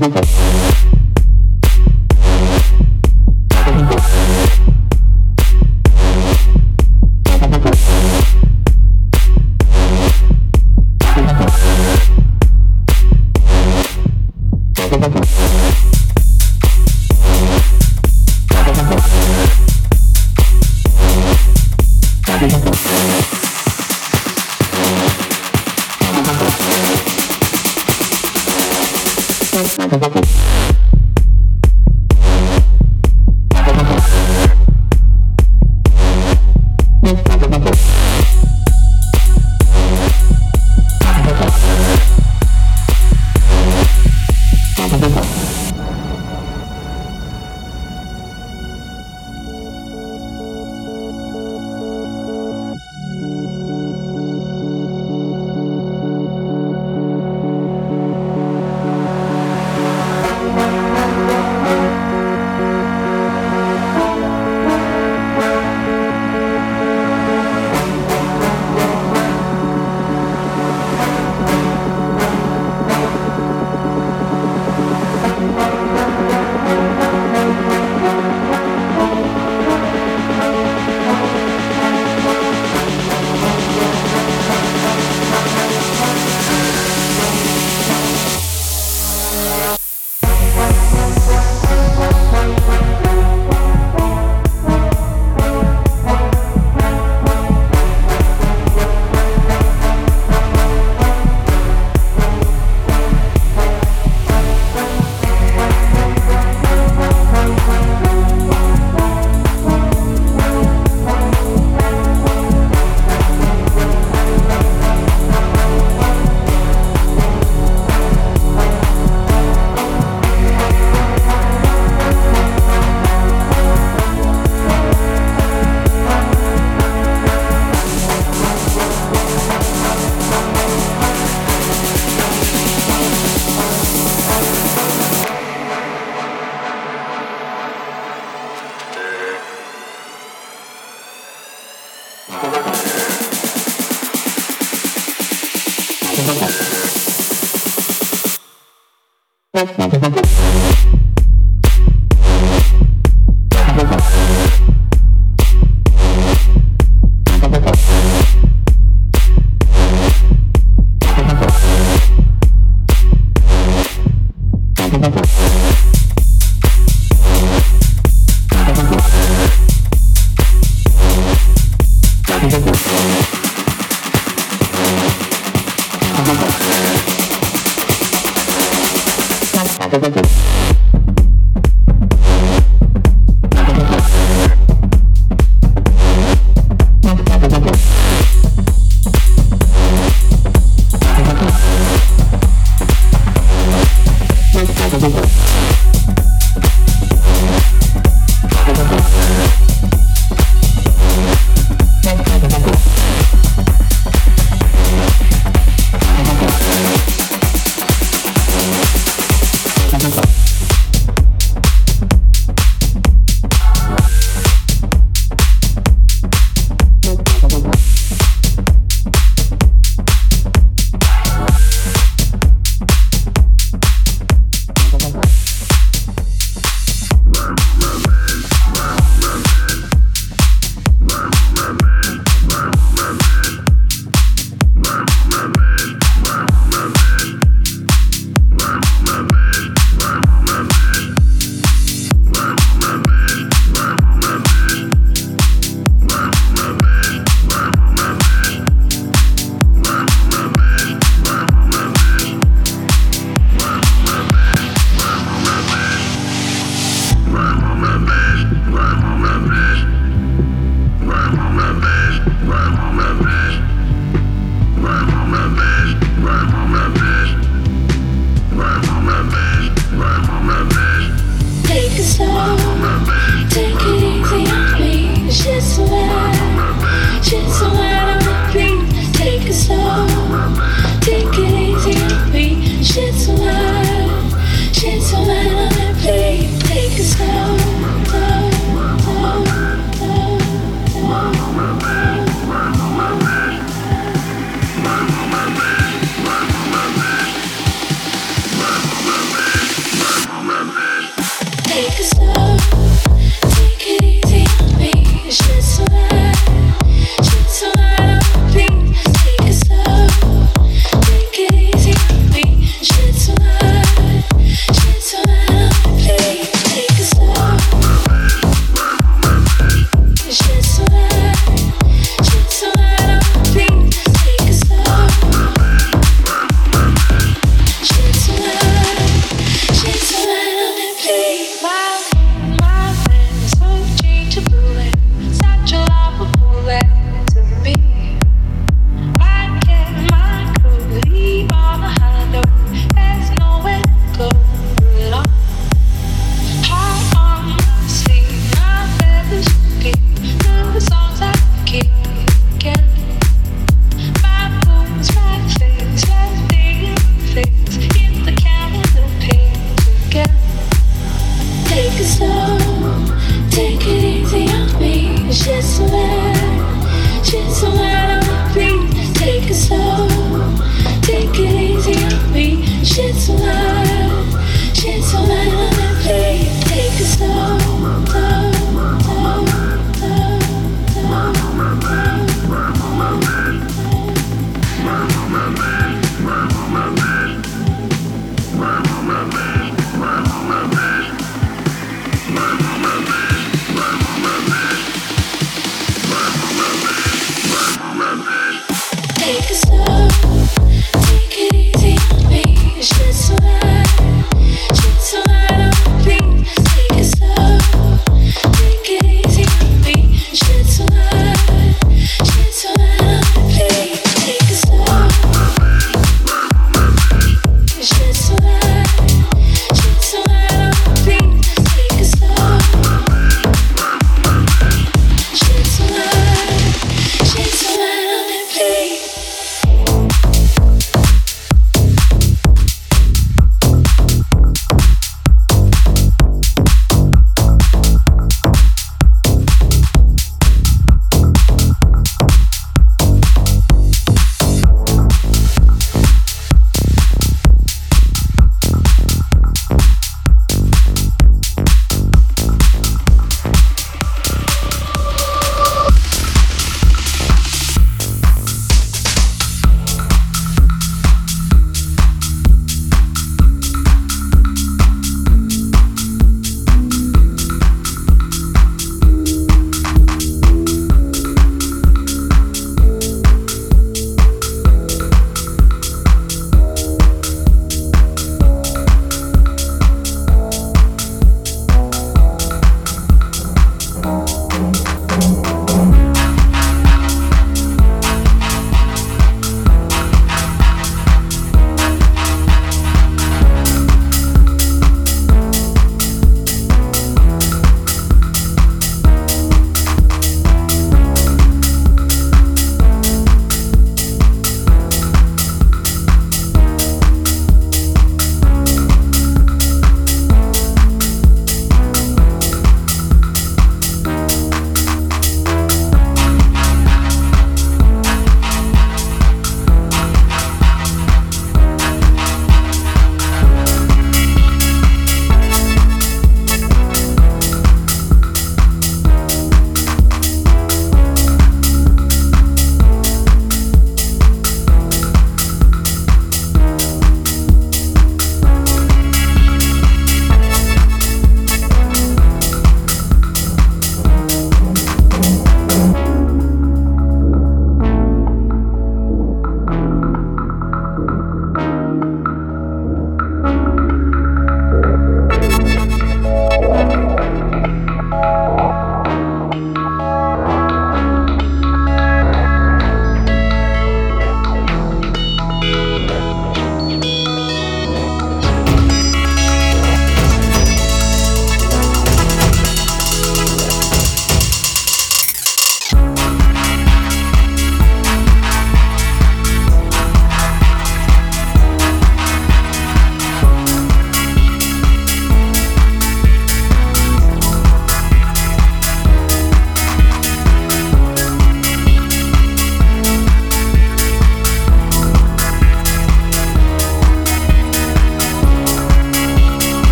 Mm-hmm. Thank you. Remember.